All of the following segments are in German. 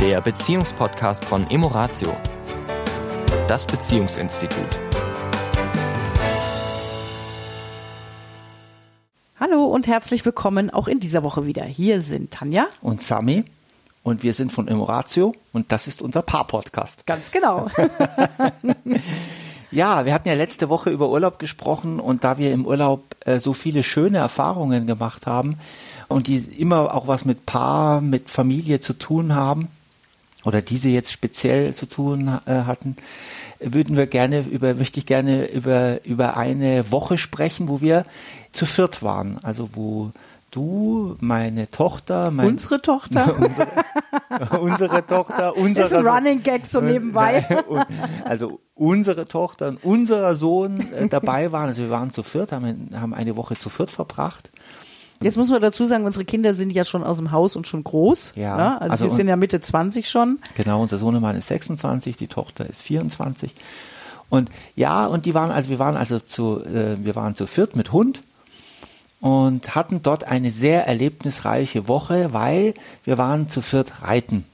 der Beziehungspodcast von Emoratio, das Beziehungsinstitut. Hallo und herzlich willkommen auch in dieser Woche wieder. Hier sind Tanja und Sami und wir sind von Emoratio und das ist unser Paar-Podcast. Ganz genau. ja, wir hatten ja letzte Woche über Urlaub gesprochen und da wir im Urlaub äh, so viele schöne Erfahrungen gemacht haben und die immer auch was mit Paar, mit Familie zu tun haben oder diese jetzt speziell zu tun äh, hatten, würden wir gerne über, möchte ich gerne über, über eine Woche sprechen, wo wir zu viert waren. Also wo du, meine Tochter, mein, unsere Tochter, unsere, unsere Tochter, unsere ist ein Running Gag so nebenbei. Also unsere Tochter und unser Sohn äh, dabei waren. Also wir waren zu viert, haben, haben eine Woche zu viert verbracht. Jetzt muss man dazu sagen, unsere Kinder sind ja schon aus dem Haus und schon groß. Ja. Ne? Also, also wir sind ja Mitte 20 schon. Genau, unser Sohnemann ist 26, die Tochter ist 24. Und ja, und die waren, also wir waren also zu, äh, wir waren zu viert mit Hund und hatten dort eine sehr erlebnisreiche Woche, weil wir waren zu viert reiten.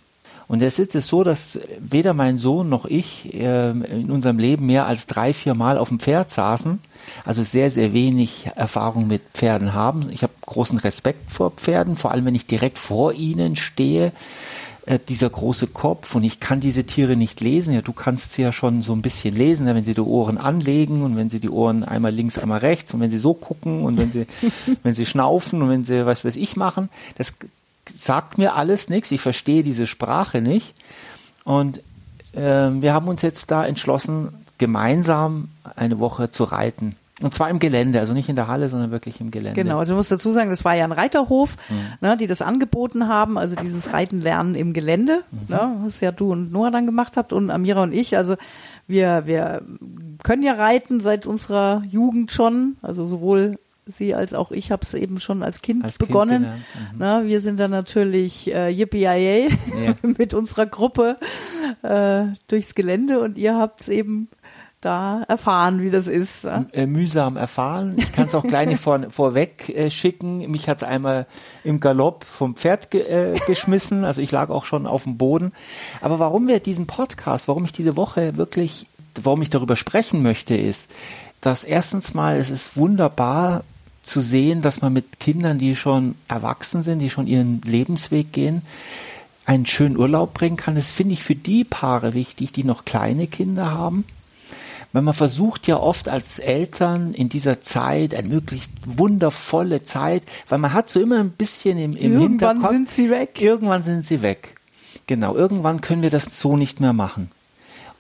Und es ist es so, dass weder mein Sohn noch ich äh, in unserem Leben mehr als drei, vier Mal auf dem Pferd saßen, also sehr, sehr wenig Erfahrung mit Pferden haben. Ich habe großen Respekt vor Pferden, vor allem wenn ich direkt vor ihnen stehe äh, dieser große Kopf und ich kann diese Tiere nicht lesen. Ja, du kannst sie ja schon so ein bisschen lesen, wenn sie die Ohren anlegen und wenn sie die Ohren einmal links, einmal rechts und wenn sie so gucken und wenn sie, wenn sie schnaufen und wenn sie was weiß ich machen. Das sagt mir alles nichts. Ich verstehe diese Sprache nicht. Und äh, wir haben uns jetzt da entschlossen, gemeinsam eine Woche zu reiten. Und zwar im Gelände, also nicht in der Halle, sondern wirklich im Gelände. Genau, also ich muss dazu sagen, das war ja ein Reiterhof, mhm. ne, die das angeboten haben, also dieses Reiten lernen im Gelände, mhm. ne, was ja du und Noah dann gemacht habt und Amira und ich, also wir, wir können ja reiten seit unserer Jugend schon, also sowohl sie als auch ich habe es eben schon als Kind als begonnen. Kind mhm. Na, wir sind dann natürlich äh, yippie ja. mit unserer Gruppe äh, durchs Gelände und ihr habt es eben da erfahren, wie das ist. Äh, mühsam erfahren. Ich kann es auch gleich vor, vorweg äh, schicken. Mich hat es einmal im Galopp vom Pferd ge äh, geschmissen. Also ich lag auch schon auf dem Boden. Aber warum wir diesen Podcast, warum ich diese Woche wirklich, warum ich darüber sprechen möchte, ist, dass erstens mal es ist wunderbar zu sehen, dass man mit Kindern, die schon erwachsen sind, die schon ihren Lebensweg gehen, einen schönen Urlaub bringen kann. Das finde ich für die Paare wichtig, die noch kleine Kinder haben weil man versucht ja oft als Eltern in dieser Zeit eine möglichst wundervolle Zeit, weil man hat so immer ein bisschen im, im irgendwann Hinterkopf. Irgendwann sind sie weg. Irgendwann sind sie weg. Genau, irgendwann können wir das so nicht mehr machen.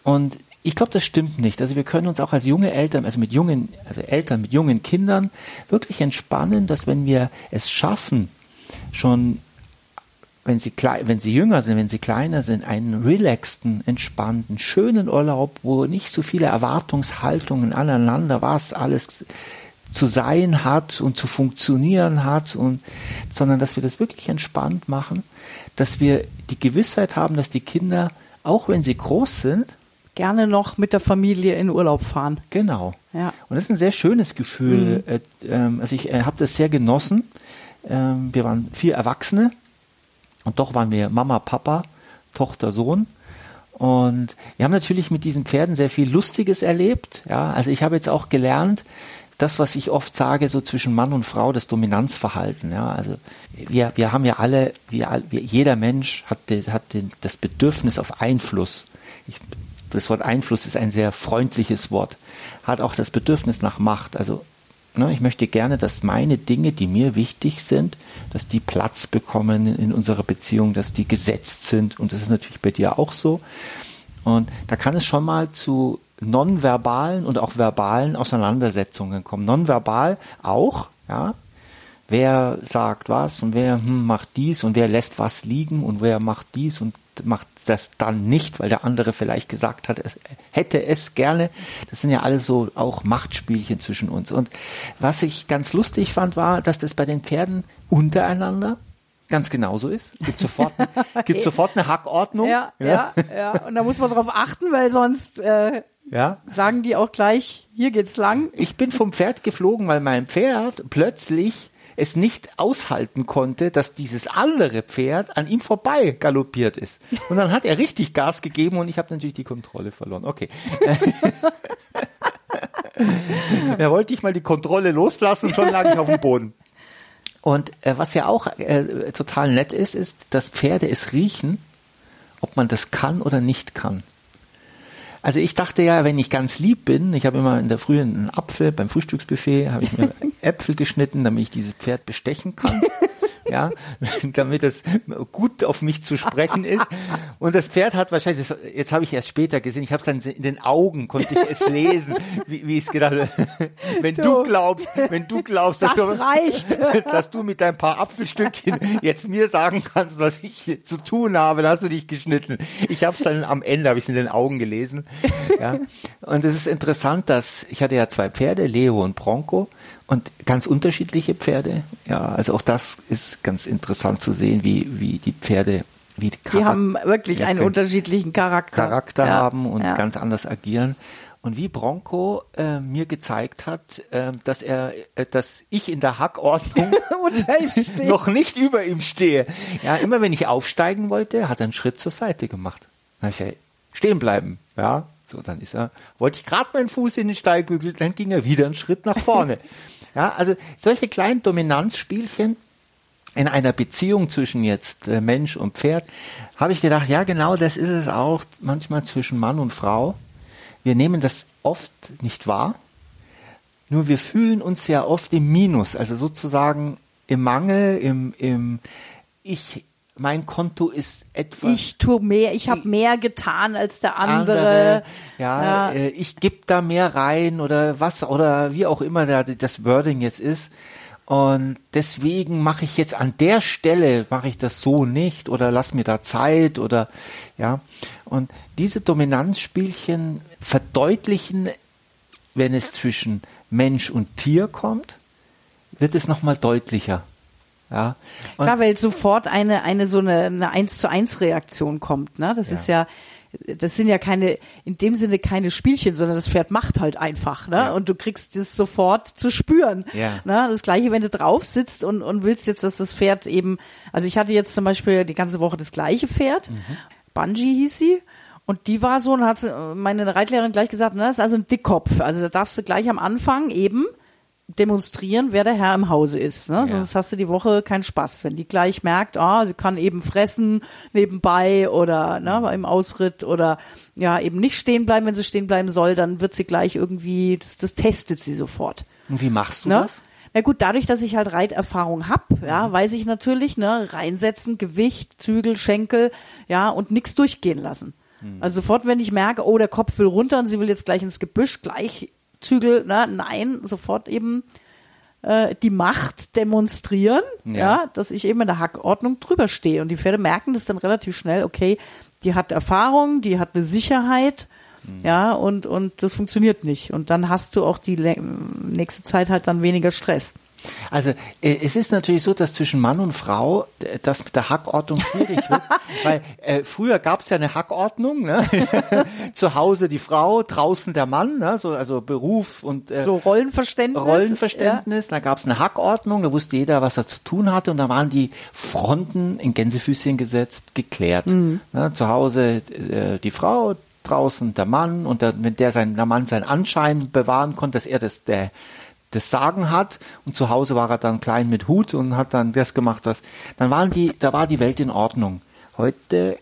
Und ich glaube, das stimmt nicht. Also wir können uns auch als junge Eltern, also mit jungen, also Eltern mit jungen Kindern wirklich entspannen, dass wenn wir es schaffen, schon wenn sie klein, wenn sie jünger sind, wenn sie kleiner sind, einen relaxten, entspannten, schönen Urlaub, wo nicht so viele Erwartungshaltungen aneinander, was alles zu sein hat und zu funktionieren hat und, sondern dass wir das wirklich entspannt machen, dass wir die Gewissheit haben, dass die Kinder, auch wenn sie groß sind, gerne noch mit der Familie in Urlaub fahren. Genau. Ja. Und das ist ein sehr schönes Gefühl. Mhm. Äh, ähm, also ich äh, habe das sehr genossen. Ähm, wir waren vier Erwachsene und doch waren wir Mama, Papa, Tochter, Sohn. Und wir haben natürlich mit diesen Pferden sehr viel Lustiges erlebt. Ja, also ich habe jetzt auch gelernt, das, was ich oft sage, so zwischen Mann und Frau, das Dominanzverhalten. Ja, also wir, wir haben ja alle, wir, jeder Mensch hat, hat das Bedürfnis auf Einfluss. Ich, das Wort Einfluss ist ein sehr freundliches Wort. Hat auch das Bedürfnis nach Macht. Also Ne, ich möchte gerne, dass meine Dinge, die mir wichtig sind, dass die Platz bekommen in unserer Beziehung, dass die gesetzt sind. Und das ist natürlich bei dir auch so. Und da kann es schon mal zu nonverbalen und auch verbalen Auseinandersetzungen kommen. Nonverbal auch, ja. Wer sagt was und wer hm, macht dies und wer lässt was liegen und wer macht dies und macht das dann nicht, weil der andere vielleicht gesagt hat, es hätte es gerne. Das sind ja alles so auch Machtspielchen zwischen uns. Und was ich ganz lustig fand, war, dass das bei den Pferden untereinander ganz genauso ist. Gibt sofort, gibt sofort eine Hackordnung. Ja, ja, ja, ja. Und da muss man drauf achten, weil sonst äh, ja. sagen die auch gleich, hier geht's lang. Ich bin vom Pferd geflogen, weil mein Pferd plötzlich es nicht aushalten konnte, dass dieses andere Pferd an ihm vorbei galoppiert ist. Und dann hat er richtig Gas gegeben und ich habe natürlich die Kontrolle verloren. Okay. da wollte ich mal die Kontrolle loslassen und schon lag ich auf dem Boden. Und äh, was ja auch äh, total nett ist, ist, dass Pferde es riechen, ob man das kann oder nicht kann. Also ich dachte ja, wenn ich ganz lieb bin, ich habe immer in der Früh einen Apfel beim Frühstücksbuffet, habe ich mir Äpfel geschnitten, damit ich dieses Pferd bestechen kann. ja, damit es gut auf mich zu sprechen ist. Und das Pferd hat wahrscheinlich, jetzt habe ich erst später gesehen, ich habe es dann in den Augen, konnte ich es lesen, wie, wie es gedacht Wenn du, du, glaubst, wenn du glaubst, dass, das du, reicht. dass du mit deinem paar Apfelstückchen jetzt mir sagen kannst, was ich zu tun habe, dann hast du dich geschnitten. Ich habe es dann am Ende, habe ich es in den Augen gelesen. Ja. Und es ist interessant, dass ich hatte ja zwei Pferde, Leo und Bronco. Und ganz unterschiedliche Pferde. Ja, also auch das ist ganz interessant zu sehen, wie, wie die Pferde, wie die, die haben wirklich einen unterschiedlichen Charakter. Charakter ja, haben und ja. ganz anders agieren. Und wie Bronco äh, mir gezeigt hat, äh, dass er, äh, dass ich in der Hackordnung noch nicht über ihm stehe. Ja, immer wenn ich aufsteigen wollte, hat er einen Schritt zur Seite gemacht. Dann habe ich gesagt, stehen bleiben. Ja, so dann ist er, wollte ich gerade meinen Fuß in den Steigbügel, dann ging er wieder einen Schritt nach vorne. Ja, also solche kleinen Dominanzspielchen in einer Beziehung zwischen jetzt äh, Mensch und Pferd, habe ich gedacht, ja genau, das ist es auch manchmal zwischen Mann und Frau. Wir nehmen das oft nicht wahr, nur wir fühlen uns ja oft im Minus, also sozusagen im Mangel, im, im ich mein Konto ist etwas. Ich tue mehr, ich habe mehr getan als der andere. andere ja, ja. Äh, ich gebe da mehr rein oder was oder wie auch immer da das Wording jetzt ist. Und deswegen mache ich jetzt an der Stelle mache ich das so nicht oder lass mir da Zeit oder ja. Und diese Dominanzspielchen verdeutlichen, wenn es zwischen Mensch und Tier kommt, wird es nochmal deutlicher. Ja. Und Klar, weil sofort eine, eine so eine, eine 1 zu 1 Reaktion kommt, ne? Das ja. ist ja, das sind ja keine, in dem Sinne keine Spielchen, sondern das Pferd macht halt einfach, ne? Ja. Und du kriegst das sofort zu spüren. Ja. Ne? Das gleiche, wenn du drauf sitzt und, und willst jetzt, dass das Pferd eben, also ich hatte jetzt zum Beispiel die ganze Woche das gleiche Pferd, mhm. Bungee hieß sie. Und die war so, und hat meine Reitlehrerin gleich gesagt, ne, das ist also ein Dickkopf. Also da darfst du gleich am Anfang eben demonstrieren, wer der Herr im Hause ist. Ne? Ja. Sonst hast du die Woche keinen Spaß. Wenn die gleich merkt, ah, sie kann eben fressen nebenbei oder ne, im Ausritt oder ja eben nicht stehen bleiben, wenn sie stehen bleiben soll, dann wird sie gleich irgendwie, das, das testet sie sofort. Und wie machst du ne? das? Na gut, dadurch, dass ich halt Reiterfahrung hab, ja, mhm. weiß ich natürlich, ne, reinsetzen, Gewicht, Zügel, Schenkel, ja, und nichts durchgehen lassen. Mhm. Also sofort, wenn ich merke, oh, der Kopf will runter und sie will jetzt gleich ins Gebüsch, gleich Zügel, ne? nein, sofort eben äh, die Macht demonstrieren, ja. ja. dass ich eben in der Hackordnung drüber stehe. Und die Pferde merken das dann relativ schnell, okay, die hat Erfahrung, die hat eine Sicherheit, mhm. ja, und, und das funktioniert nicht. Und dann hast du auch die nächste Zeit halt dann weniger Stress. Also äh, es ist natürlich so, dass zwischen Mann und Frau das mit der Hackordnung schwierig wird, weil äh, früher gab es ja eine Hackordnung, ne? zu Hause die Frau, draußen der Mann, ne? so, also Beruf und äh, so Rollenverständnis. Rollenverständnis, ja. da gab es eine Hackordnung, da wusste jeder, was er zu tun hatte und da waren die Fronten in Gänsefüßchen gesetzt, geklärt. Mhm. Ne? Zu Hause äh, die Frau, draußen der Mann und der, wenn der sein der Mann seinen Anschein bewahren konnte, dass er das der das Sagen hat und zu Hause war er dann klein mit Hut und hat dann das gemacht, was. Dann waren die, da war die Welt in Ordnung. Heute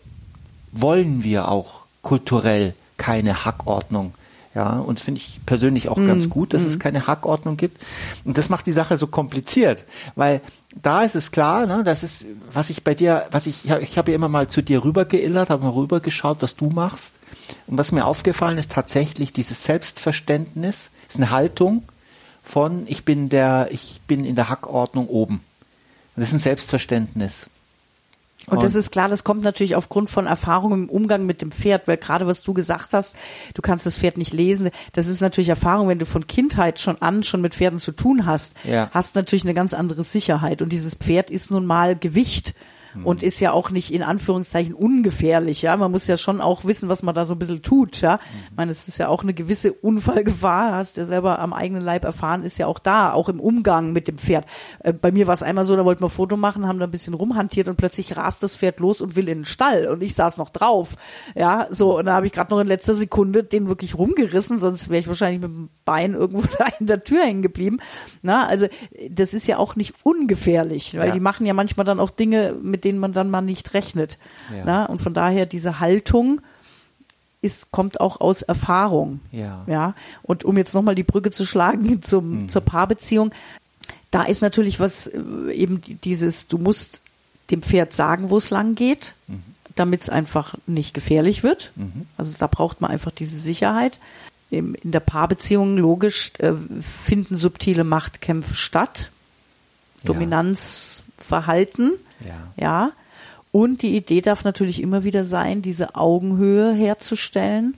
wollen wir auch kulturell keine Hackordnung. Ja, und finde ich persönlich auch mm, ganz gut, dass mm. es keine Hackordnung gibt. Und das macht die Sache so kompliziert, weil da ist es klar, ne, das ist, was ich bei dir, was ich, ich habe ja immer mal zu dir rübergeillert, habe mal rübergeschaut, was du machst. Und was mir aufgefallen ist, tatsächlich dieses Selbstverständnis, ist eine Haltung, von ich bin der, ich bin in der Hackordnung oben. Das ist ein Selbstverständnis. Und, und das ist klar, das kommt natürlich aufgrund von Erfahrung im Umgang mit dem Pferd, weil gerade was du gesagt hast, du kannst das Pferd nicht lesen. Das ist natürlich Erfahrung, wenn du von Kindheit schon an schon mit Pferden zu tun hast, ja. hast natürlich eine ganz andere Sicherheit. Und dieses Pferd ist nun mal Gewicht. Und ist ja auch nicht in Anführungszeichen ungefährlich, ja. Man muss ja schon auch wissen, was man da so ein bisschen tut, ja. Ich meine, es ist ja auch eine gewisse Unfallgefahr, hast du ja selber am eigenen Leib erfahren, ist ja auch da, auch im Umgang mit dem Pferd. Äh, bei mir war es einmal so, da wollten wir ein Foto machen, haben da ein bisschen rumhantiert und plötzlich rast das Pferd los und will in den Stall und ich saß noch drauf, ja, so und da habe ich gerade noch in letzter Sekunde den wirklich rumgerissen, sonst wäre ich wahrscheinlich mit dem Bein irgendwo da in der Tür hängen geblieben. Na, also das ist ja auch nicht ungefährlich, weil Ja. die machen ja manchmal dann auch Dinge, mit denen man dann mal nicht rechnet. Ja. Na, und von daher diese Haltung ist, kommt auch aus Erfahrung. Ja. Ja. Und um jetzt nochmal die Brücke zu schlagen zum, Mhm. zur Paarbeziehung, da ist natürlich was, äh, eben die- dieses, du musst dem Pferd sagen, wo es lang geht, Mhm. damit es einfach nicht gefährlich wird. Also da braucht man einfach diese Sicherheit. In der Paarbeziehung, logisch, äh, finden subtile Machtkämpfe statt. Ja. Dominanzverhalten. Ja. Ja. Und die Idee darf natürlich immer wieder sein, diese Augenhöhe herzustellen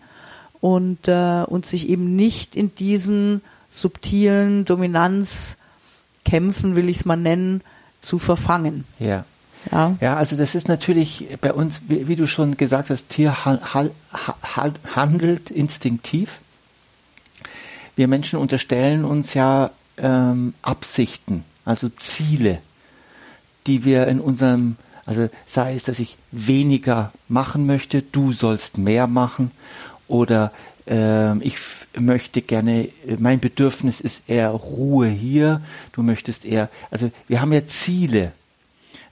und, äh, und sich eben nicht in diesen subtilen Dominanzkämpfen, will ich es mal nennen, zu verfangen. Ja. Ja. Ja, also das ist natürlich bei uns, wie, wie du schon gesagt hast, Tier handelt instinktiv. Wir Menschen unterstellen uns ja ähm, Absichten, also Ziele, die wir in unserem, also sei es, dass ich weniger machen möchte, du sollst mehr machen oder ähm, ich möchte gerne, mein Bedürfnis ist eher Ruhe hier, du möchtest eher, also wir haben ja Ziele.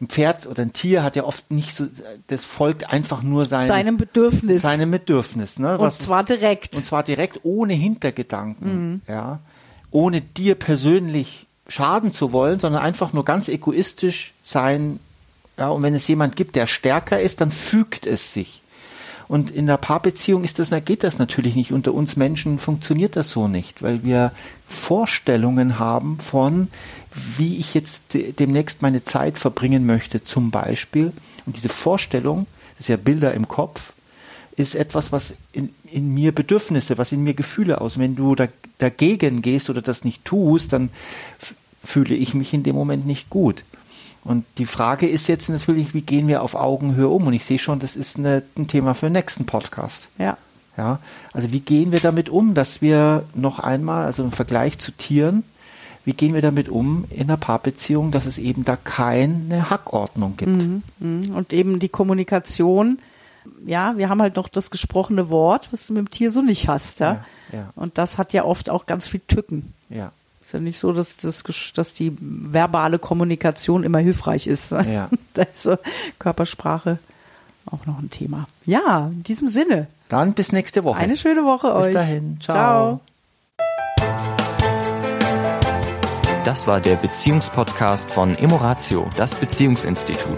Ein Pferd oder ein Tier hat ja oft nicht so, das folgt einfach nur seinem, Seinem Bedürfnis. seinem Bedürfnis. Ne? und zwar direkt. Und zwar direkt ohne Hintergedanken, ja, ohne dir persönlich schaden zu wollen, sondern einfach nur ganz egoistisch sein. Ja, und wenn es jemand gibt, der stärker ist, dann fügt es sich. Und in der Paarbeziehung ist das, geht das natürlich nicht. Unter uns Menschen funktioniert das so nicht, weil wir Vorstellungen haben von, wie ich jetzt de- demnächst meine Zeit verbringen möchte, zum Beispiel. Und diese Vorstellung, das ist ja Bilder im Kopf, ist etwas, was in, in mir Bedürfnisse, was in mir Gefühle aus. Wenn du da, dagegen gehst oder das nicht tust, dann fühle ich mich in dem Moment nicht gut. Und die Frage ist jetzt natürlich, wie gehen wir auf Augenhöhe um? Und ich sehe schon, das ist eine, ein Thema für den nächsten Podcast. ja. Ja, also wie gehen wir damit um, dass wir noch einmal, also im Vergleich zu Tieren, wie gehen wir damit um in einer Paarbeziehung, dass es eben da keine Hackordnung gibt? Mhm. Und eben die Kommunikation, ja, wir haben halt noch das gesprochene Wort, was du mit dem Tier so nicht hast, ja. Ja, ja. Und das hat ja oft auch ganz viel Tücken. Ja, Ist ja nicht so, dass, das, dass die verbale Kommunikation immer hilfreich ist. ne? Ja. Da ist so Körpersprache auch noch ein Thema. Ja, in diesem Sinne, dann bis nächste Woche. eine schöne Woche Bis euch. dahin. Ciao. Das war der Beziehungspodcast von Emoratio, das Beziehungsinstitut.